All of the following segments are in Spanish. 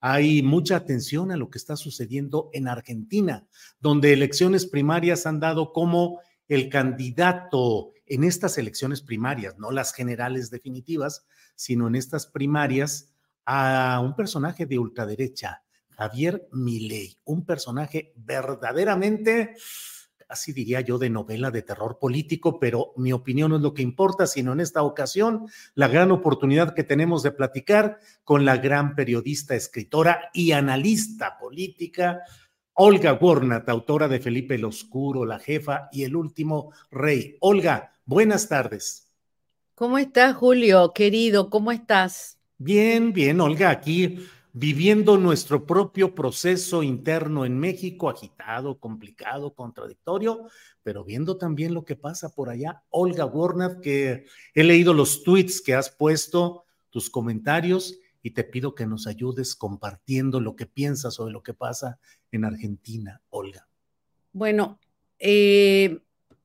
Hay mucha atención a lo que está sucediendo en Argentina, donde elecciones primarias han dado como el candidato en estas elecciones primarias, no las generales definitivas, sino en estas primarias, a un personaje de ultraderecha, Javier Milei, un personaje verdaderamente, así diría yo, de novela de terror político, pero mi opinión no es lo que importa, sino en esta ocasión la gran oportunidad que tenemos de platicar con la gran periodista, escritora y analista política, Olga Gornat, autora de Felipe el Oscuro, La Jefa y El Último Rey. Olga, buenas tardes. ¿Cómo estás, Julio? Querido, ¿cómo estás? Bien, bien, Olga, aquí viviendo nuestro propio proceso interno en México, agitado, complicado, contradictorio, pero viendo también lo que pasa por allá. Olga Gornat, que he leído los tweets que has puesto, tus comentarios, y te pido que nos ayudes compartiendo lo que piensas sobre lo que pasa en Argentina, Olga. Bueno, eh,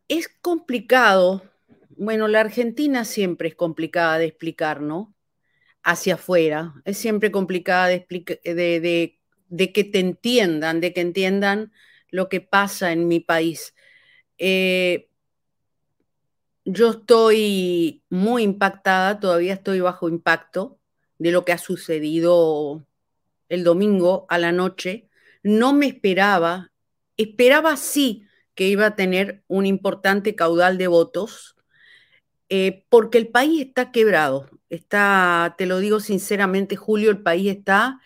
es complicado. Bueno, la Argentina siempre es complicada de explicar, ¿no? Hacia afuera. Es siempre complicada de, que te entiendan, de que entiendan lo que pasa en mi país. Eh, yo estoy muy impactada, todavía estoy bajo impacto de lo que ha sucedido el domingo a la noche. No me esperaba, esperaba sí que iba a tener un importante caudal de votos, eh, porque el país está quebrado. Está, te lo digo sinceramente, Julio, el país está,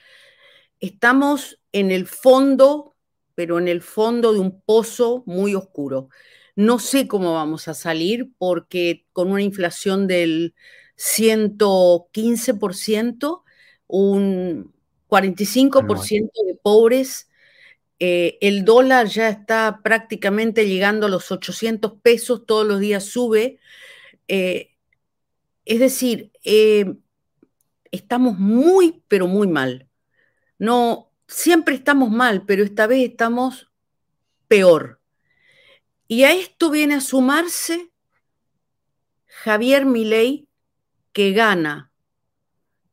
estamos en el fondo, pero en el fondo de un pozo muy oscuro. No sé cómo vamos a salir porque con una inflación del 115%, un 45% de pobres. Eh, el dólar ya está prácticamente llegando a los 800 pesos, todos los días sube. Eh, es decir, eh, estamos muy, pero muy mal. No, siempre estamos mal, pero esta vez estamos peor. Y a esto viene a sumarse Javier Milei, que gana,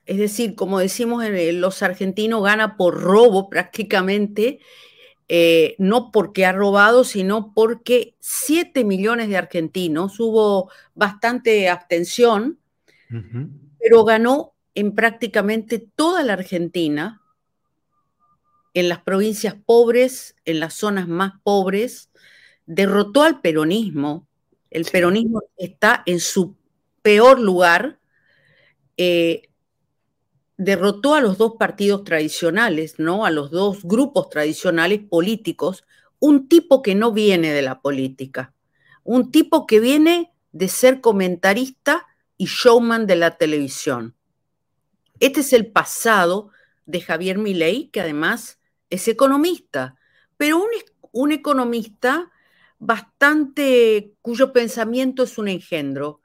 es decir, como decimos los argentinos, gana por robo prácticamente, eh, no porque ha robado, sino porque 7 millones de argentinos, hubo bastante abstención, pero ganó en prácticamente toda la Argentina, en las provincias pobres, en las zonas más pobres, derrotó al peronismo. El peronismo está en su peor lugar. Eh, derrotó a los dos partidos tradicionales, ¿no? A los dos grupos tradicionales políticos, un tipo que no viene de la política, un tipo que viene de ser comentarista y showman de la televisión. Este es el pasado de Javier Milei, que además es economista, pero un, un economista bastante cuyo pensamiento es un engendro.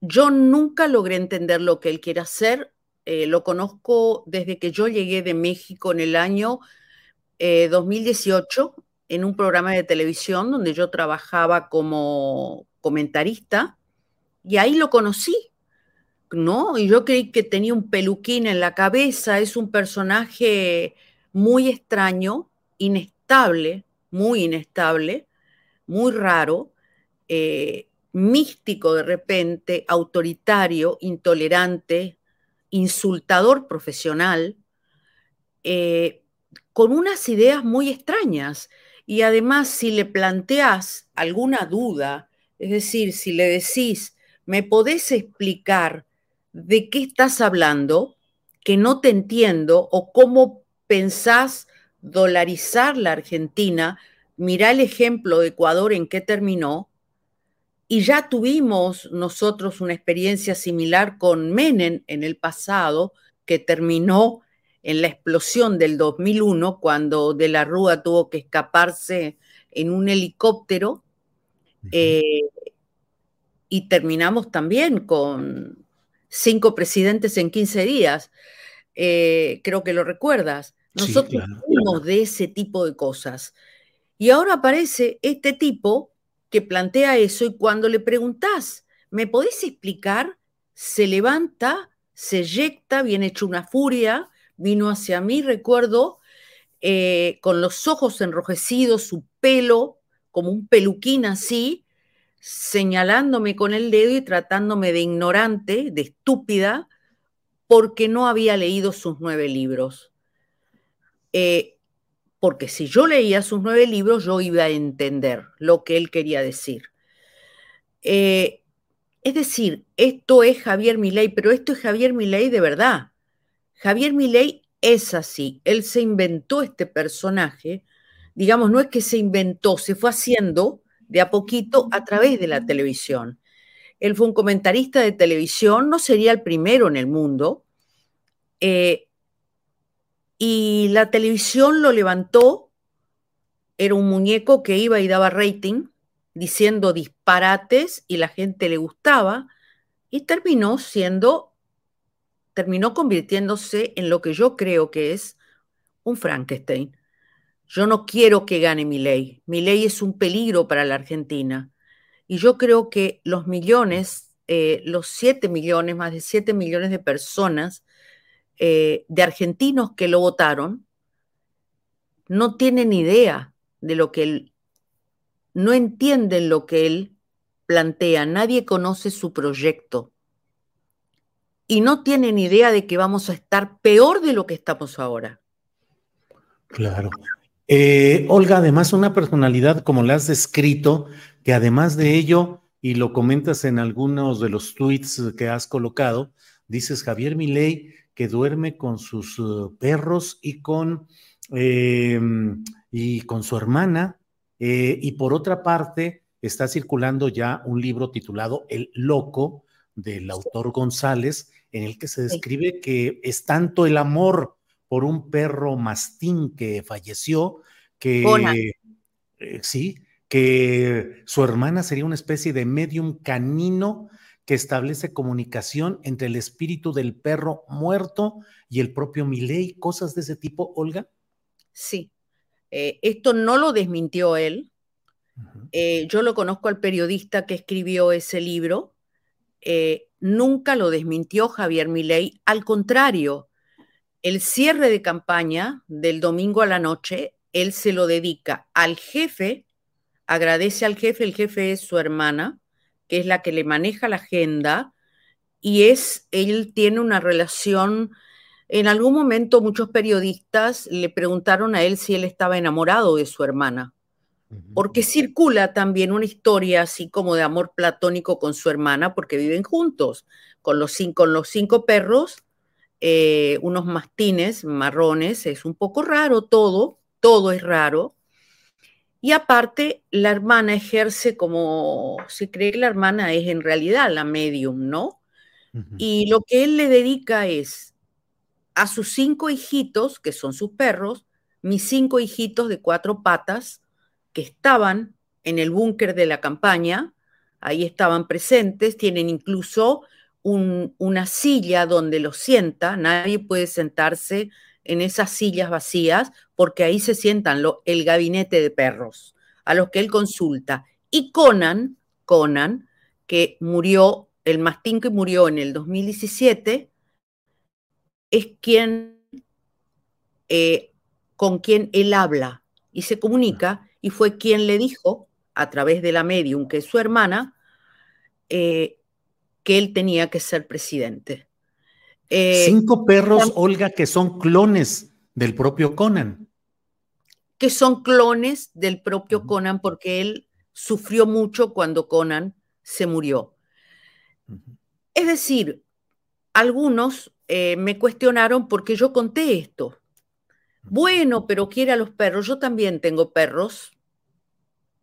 Yo nunca logré entender lo que él quiere hacer, eh, lo conozco desde que yo llegué de México en el año 2018 eh, en un programa de televisión donde yo trabajaba como comentarista y ahí lo conocí, ¿no? Y yo creí que tenía un peluquín en la cabeza, es un personaje muy extraño, inestable, muy inestable, muy raro, eh, místico de repente, autoritario, intolerante, insultador profesional, eh, con unas ideas muy extrañas. Y además, si le planteas alguna duda, es decir, si le decís, ¿me podés explicar de qué estás hablando? Que no te entiendo, o cómo pensás dolarizar la Argentina, mirá el ejemplo de Ecuador en qué terminó, y ya tuvimos nosotros una experiencia similar con Menem en el pasado, que terminó en la explosión del 2001, cuando De la Rúa tuvo que escaparse en un helicóptero. Eh, y terminamos también con cinco presidentes en 15 días. Eh, creo que lo recuerdas. Nosotros fuimos de ese tipo de cosas. Y ahora aparece este tipo que plantea eso y cuando le preguntás, ¿me podés explicar? Se levanta, se eyecta, viene hecho una furia, vino hacia mí, recuerdo, eh, con los ojos enrojecidos, su pelo como un peluquín así, señalándome con el dedo y tratándome de ignorante, de estúpida, porque no había leído sus nueve libros. Eh, porque si yo leía sus nueve libros, yo iba a entender lo que él quería decir. Eh, es decir, esto es Javier Milei, pero esto es Javier Milei de verdad. Javier Milei es así. Él se inventó este personaje. Digamos, no es que se inventó, se fue haciendo de a poquito a través de la televisión. Él fue un comentarista de televisión, no sería el primero en el mundo. Eh, y la televisión lo levantó, era un muñeco que iba y daba rating, diciendo disparates y la gente le gustaba, y terminó siendo, terminó convirtiéndose en lo que yo creo que es un Frankenstein. Yo no quiero que gane mi ley. Mi ley es un peligro para la Argentina. Y yo creo que los millones, eh, los siete millones, más de siete millones de personas eh, de argentinos que lo votaron no tienen idea de lo que él, no entienden lo que él plantea, nadie conoce su proyecto y no tienen idea de que vamos a estar peor de lo que estamos ahora. Claro. Eh, Olga, además una personalidad como la has descrito, que además de ello, y lo comentas en algunos de los tweets que has colocado, dices Javier Milei que duerme con sus uh, perros y con, em, y con su hermana. Eh, y por otra parte, está circulando ya un libro titulado El Loco del autor González, en el que se describe que es tanto el amor por un perro mastín que falleció, que eh, sí, que su hermana sería una especie de medium canino que establece comunicación entre el espíritu del perro muerto y el propio Milei, cosas de ese tipo, Olga. Sí, eh, esto no lo desmintió él. Eh, yo lo conozco al periodista que escribió ese libro. Eh, nunca lo desmintió Javier Milei. Al contrario, el cierre de campaña del domingo a la noche él se lo dedica al jefe, agradece al jefe, el jefe es su hermana, que es la que le maneja la agenda, y es, él tiene una relación, en algún momento muchos periodistas le preguntaron a él si él estaba enamorado de su hermana, porque circula también una historia así como de amor platónico con su hermana, porque viven juntos, con los cinco, con los cinco perros, eh, unos mastines marrones, es un poco raro todo, todo es raro. Y aparte, la hermana ejerce como, se cree que la hermana es en realidad la medium, ¿no? Y lo que él le dedica es a sus cinco hijitos, que son sus perros, mis cinco hijitos de cuatro patas, que estaban en el búnker de la campaña, ahí estaban presentes, tienen incluso una silla donde los sienta, nadie puede sentarse en esas sillas vacías porque ahí se sientan el gabinete de perros a los que él consulta. Y Conan, Conan, que murió, el mastín que murió en el 2017, es quien, eh, con quien él habla y se comunica, y fue quien le dijo, a través de la medium, que es su hermana, eh, que él tenía que ser presidente. Eh, Cinco perros, Olga, que son clones del propio Conan. Que son clones del propio Conan porque él sufrió mucho cuando Conan se murió. Es decir, algunos eh, me cuestionaron porque yo conté esto. Bueno, pero quiere a los perros. Yo también tengo perros.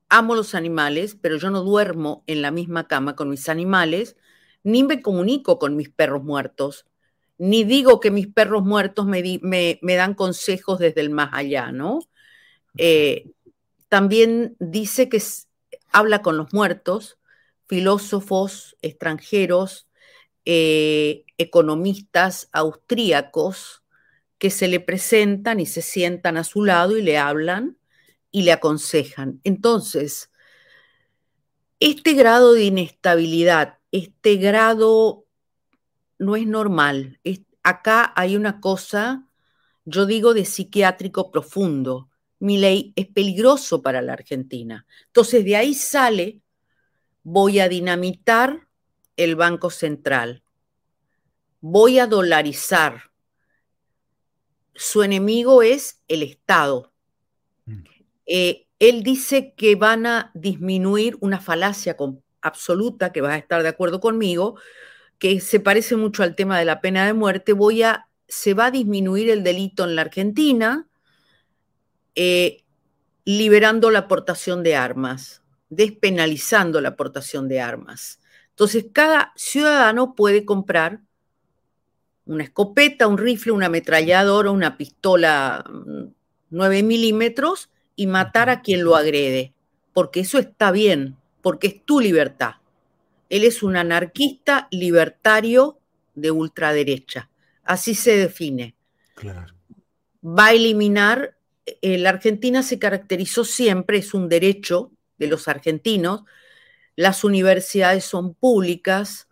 Amo los animales, pero yo no duermo en la misma cama con mis animales, ni me comunico con mis perros muertos ni digo que mis perros muertos me, me, dan consejos desde el más allá, ¿no? Eh, también dice que habla con los muertos, filósofos extranjeros, eh, economistas austríacos, que se le presentan y se sientan a su lado y le hablan y le aconsejan. Entonces, este grado de inestabilidad, este grado no es normal. acá hay una cosa, yo digo, de psiquiátrico profundo. Mi ley es peligroso para la Argentina. Entonces, de ahí sale, voy a dinamitar el Banco Central, voy a dolarizar. Su enemigo es el Estado. Mm. Eh, él dice que van a disminuir una falacia absoluta, que vas a estar de acuerdo conmigo, que se parece mucho al tema de la pena de muerte, voy a, se va a disminuir el delito en la Argentina, eh, liberando la aportación de armas, despenalizando la aportación de armas. Entonces, cada ciudadano puede comprar una escopeta, un rifle, una ametralladora, una pistola 9 mm, milímetros y matar a quien lo agrede, porque eso está bien, porque es tu libertad. Él es un anarquista libertario de ultraderecha. Así se define. Va a eliminar, la Argentina se caracterizó siempre, es un derecho de los argentinos, las universidades son públicas,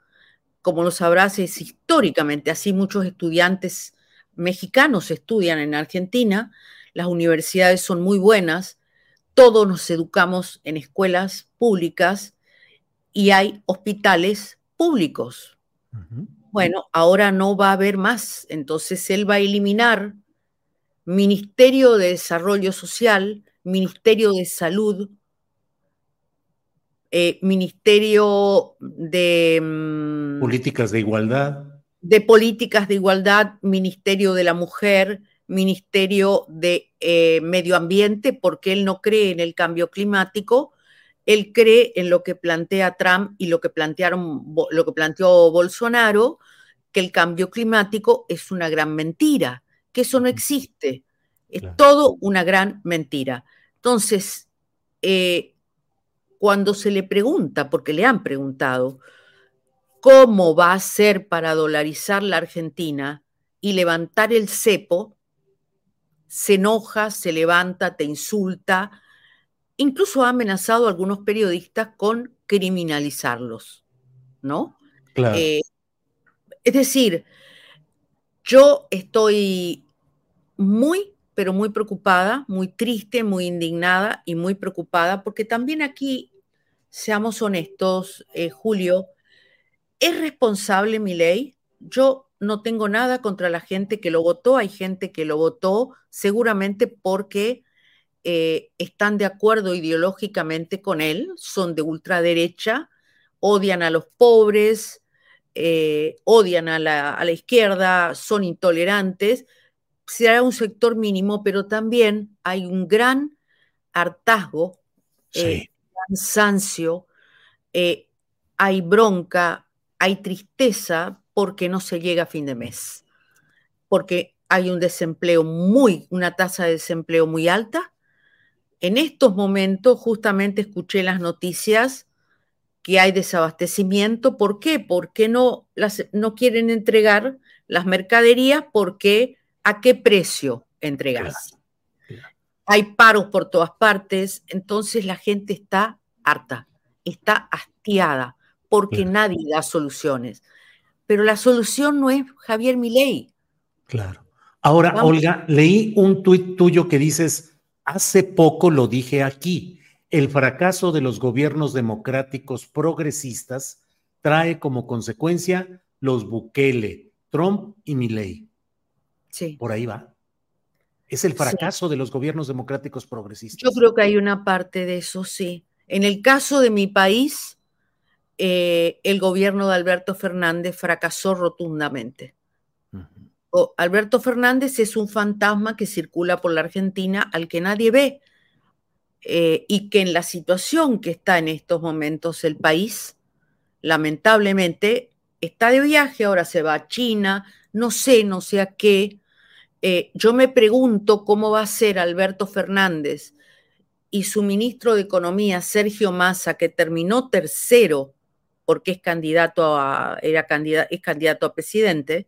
como lo sabrás, es históricamente así muchos estudiantes mexicanos estudian en Argentina, las universidades son muy buenas, todos nos educamos en escuelas públicas, y hay hospitales públicos. Bueno, ahora no va a haber más, entonces él va a eliminar Ministerio de Desarrollo Social, Ministerio de Salud, eh, Ministerio de... Mm, políticas de Igualdad. De Políticas de Igualdad, Ministerio de la Mujer, Ministerio de eh, Medio Ambiente, porque él no cree en el cambio climático, él cree en lo que plantea Trump y lo que, plantearon, lo que planteó Bolsonaro, que el cambio climático es una gran mentira, que eso no existe. Es todo una gran mentira. Entonces, eh, cuando se le pregunta, porque le han preguntado, cómo va a ser para dolarizar la Argentina y levantar el cepo, se enoja, se levanta, te insulta, incluso ha amenazado a algunos periodistas con criminalizarlos, ¿no? Claro. Eh, es decir, yo estoy muy pero muy preocupada, muy triste, muy indignada y muy preocupada, porque también aquí, seamos honestos, eh, Julio, ¿es responsable mi ley? Yo no tengo nada contra la gente que lo votó, hay gente que lo votó seguramente porque eh, están de acuerdo ideológicamente con él, son de ultraderecha, odian a los pobres, eh, odian a la, izquierda, son intolerantes, será un sector mínimo, pero también hay un gran hartazgo, eh, cansancio, eh, hay bronca, hay tristeza porque no se llega a fin de mes, porque hay un desempleo muy, una tasa de desempleo muy alta. En estos momentos, justamente escuché las noticias que hay desabastecimiento. ¿Por qué? Porque no, las, no quieren entregar las mercaderías porque a qué precio entregas. Hay paros por todas partes, entonces la gente está harta, está hastiada porque nadie da soluciones. Pero la solución no es Javier Milei. Claro. Ahora, Olga, leí un tuit tuyo que dices, hace poco lo dije aquí, el fracaso de los gobiernos democráticos progresistas trae como consecuencia los Bukele, Trump y Milley. Sí. Por ahí va. Es el fracaso de los gobiernos democráticos progresistas. Yo creo que hay una parte de eso, sí. En el caso de mi país, eh, el gobierno de Alberto Fernández fracasó rotundamente. Alberto Fernández es un fantasma que circula por la Argentina al que nadie ve eh, y que en la situación que está en estos momentos el país, lamentablemente, está de viaje, ahora se va a China, no sé, no sé a qué. Eh, yo me pregunto cómo va a ser Alberto Fernández y su ministro de Economía, Sergio Massa, que terminó tercero porque es candidato a, era candidato, es candidato a presidente,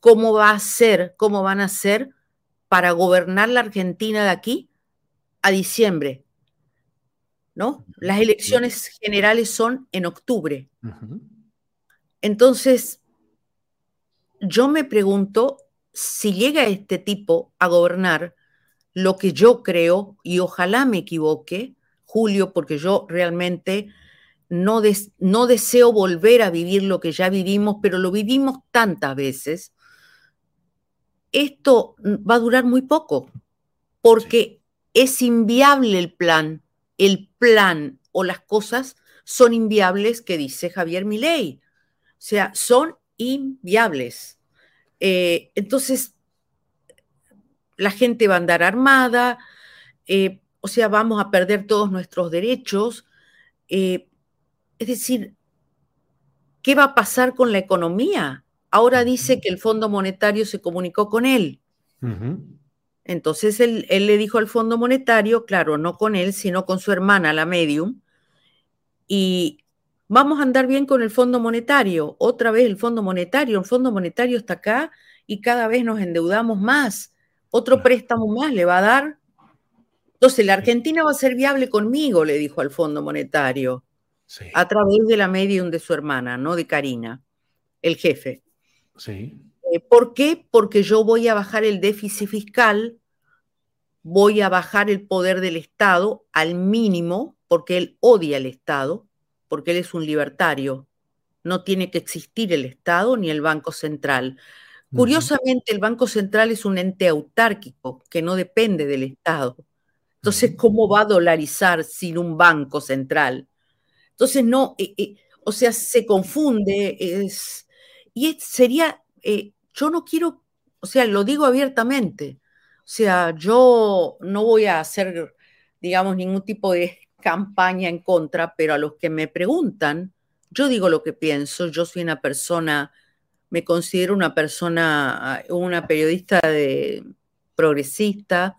cómo va a ser, cómo van a ser para gobernar la Argentina de aquí a diciembre, ¿no? Las elecciones generales son en octubre. Entonces, yo me pregunto si llega este tipo a gobernar lo que yo creo, y ojalá me equivoque, Julio, porque yo realmente no, no deseo volver a vivir lo que ya vivimos, pero lo vivimos tantas veces, esto va a durar muy poco, porque es inviable el plan, el plan o las cosas son inviables que dice Javier Milei. O sea, son inviables. Eh, entonces, la gente va a andar armada, eh, o sea, vamos a perder todos nuestros derechos. Eh, es decir, ¿qué va a pasar con la economía? Ahora dice que el Fondo Monetario se comunicó con él. Entonces él, le dijo al Fondo Monetario, claro, no con él, sino con su hermana, la medium, y vamos a andar bien con el Fondo Monetario. Otra vez el Fondo Monetario, el Fondo Monetario está acá y cada vez nos endeudamos más. Otro préstamo más le va a dar. Entonces, la Argentina va a ser viable conmigo, le dijo al Fondo Monetario, a través de la medium de su hermana, no de Karina, el jefe. Sí. Eh, ¿Por qué? Porque yo voy a bajar el déficit fiscal, voy a bajar el poder del Estado al mínimo, porque él odia el Estado, porque él es un libertario. No tiene que existir el Estado ni el Banco Central. Curiosamente, el Banco Central es un ente autárquico que no depende del Estado. Entonces, ¿cómo va a dolarizar sin un banco central? Entonces, no, eh, eh, o sea, se confunde. Es, y sería yo no quiero, o sea, lo digo abiertamente, o sea, yo no voy a hacer, digamos, ningún tipo de campaña en contra, pero a los que me preguntan, yo digo lo que pienso, yo soy una persona, me considero una persona, una periodista de, progresista,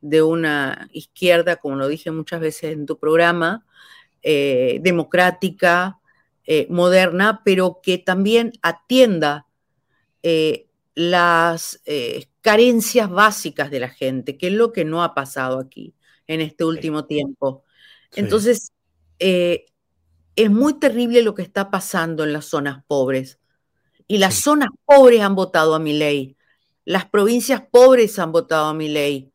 de una izquierda, como lo dije muchas veces en tu programa, eh, democrática, eh, moderna, pero que también atienda eh, las eh, carencias básicas de la gente, que es lo que no ha pasado aquí en este último tiempo. Entonces, eh, es muy terrible lo que está pasando en las zonas pobres. Y las zonas pobres han votado a mi ley. Las provincias pobres han votado a mi ley.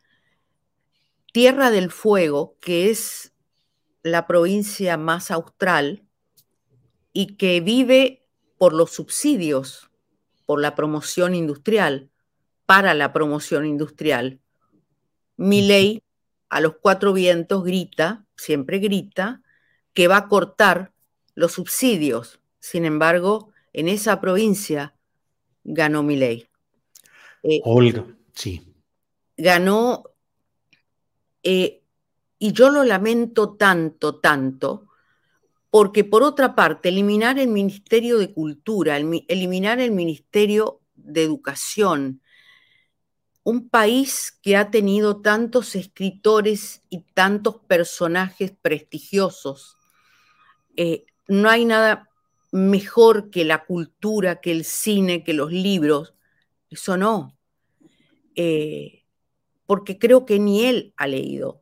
Tierra del Fuego, que es la provincia más austral y que vive por los subsidios, por la promoción industrial, para la promoción industrial. Mi ley a los cuatro vientos grita, siempre grita, que va a cortar los subsidios. Sin embargo, en esa provincia ganó mi ley. Eh, Olga, sí. Ganó, eh, y yo lo lamento tanto, tanto, porque por otra parte, eliminar el Ministerio de Cultura, eliminar el Ministerio de Educación, un país que ha tenido tantos escritores y tantos personajes prestigiosos, eh, no hay nada mejor que la cultura, que el cine, que los libros, eso no. Eh, porque creo que ni él ha leído.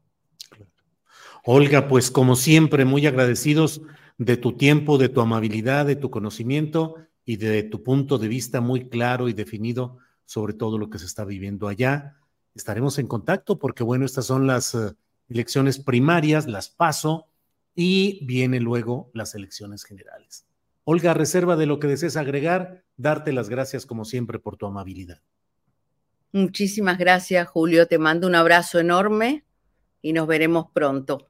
Olga, pues como siempre, muy agradecidos de tu tiempo, de tu amabilidad, de tu conocimiento y de tu punto de vista muy claro y definido sobre todo lo que se está viviendo allá. Estaremos en contacto porque, bueno, estas son las eh, elecciones primarias, las paso y viene luego las elecciones generales. Olga, reserva de lo que desees agregar, darte las gracias como siempre por tu amabilidad. Muchísimas gracias, Julio. Te mando un abrazo enorme y nos veremos pronto.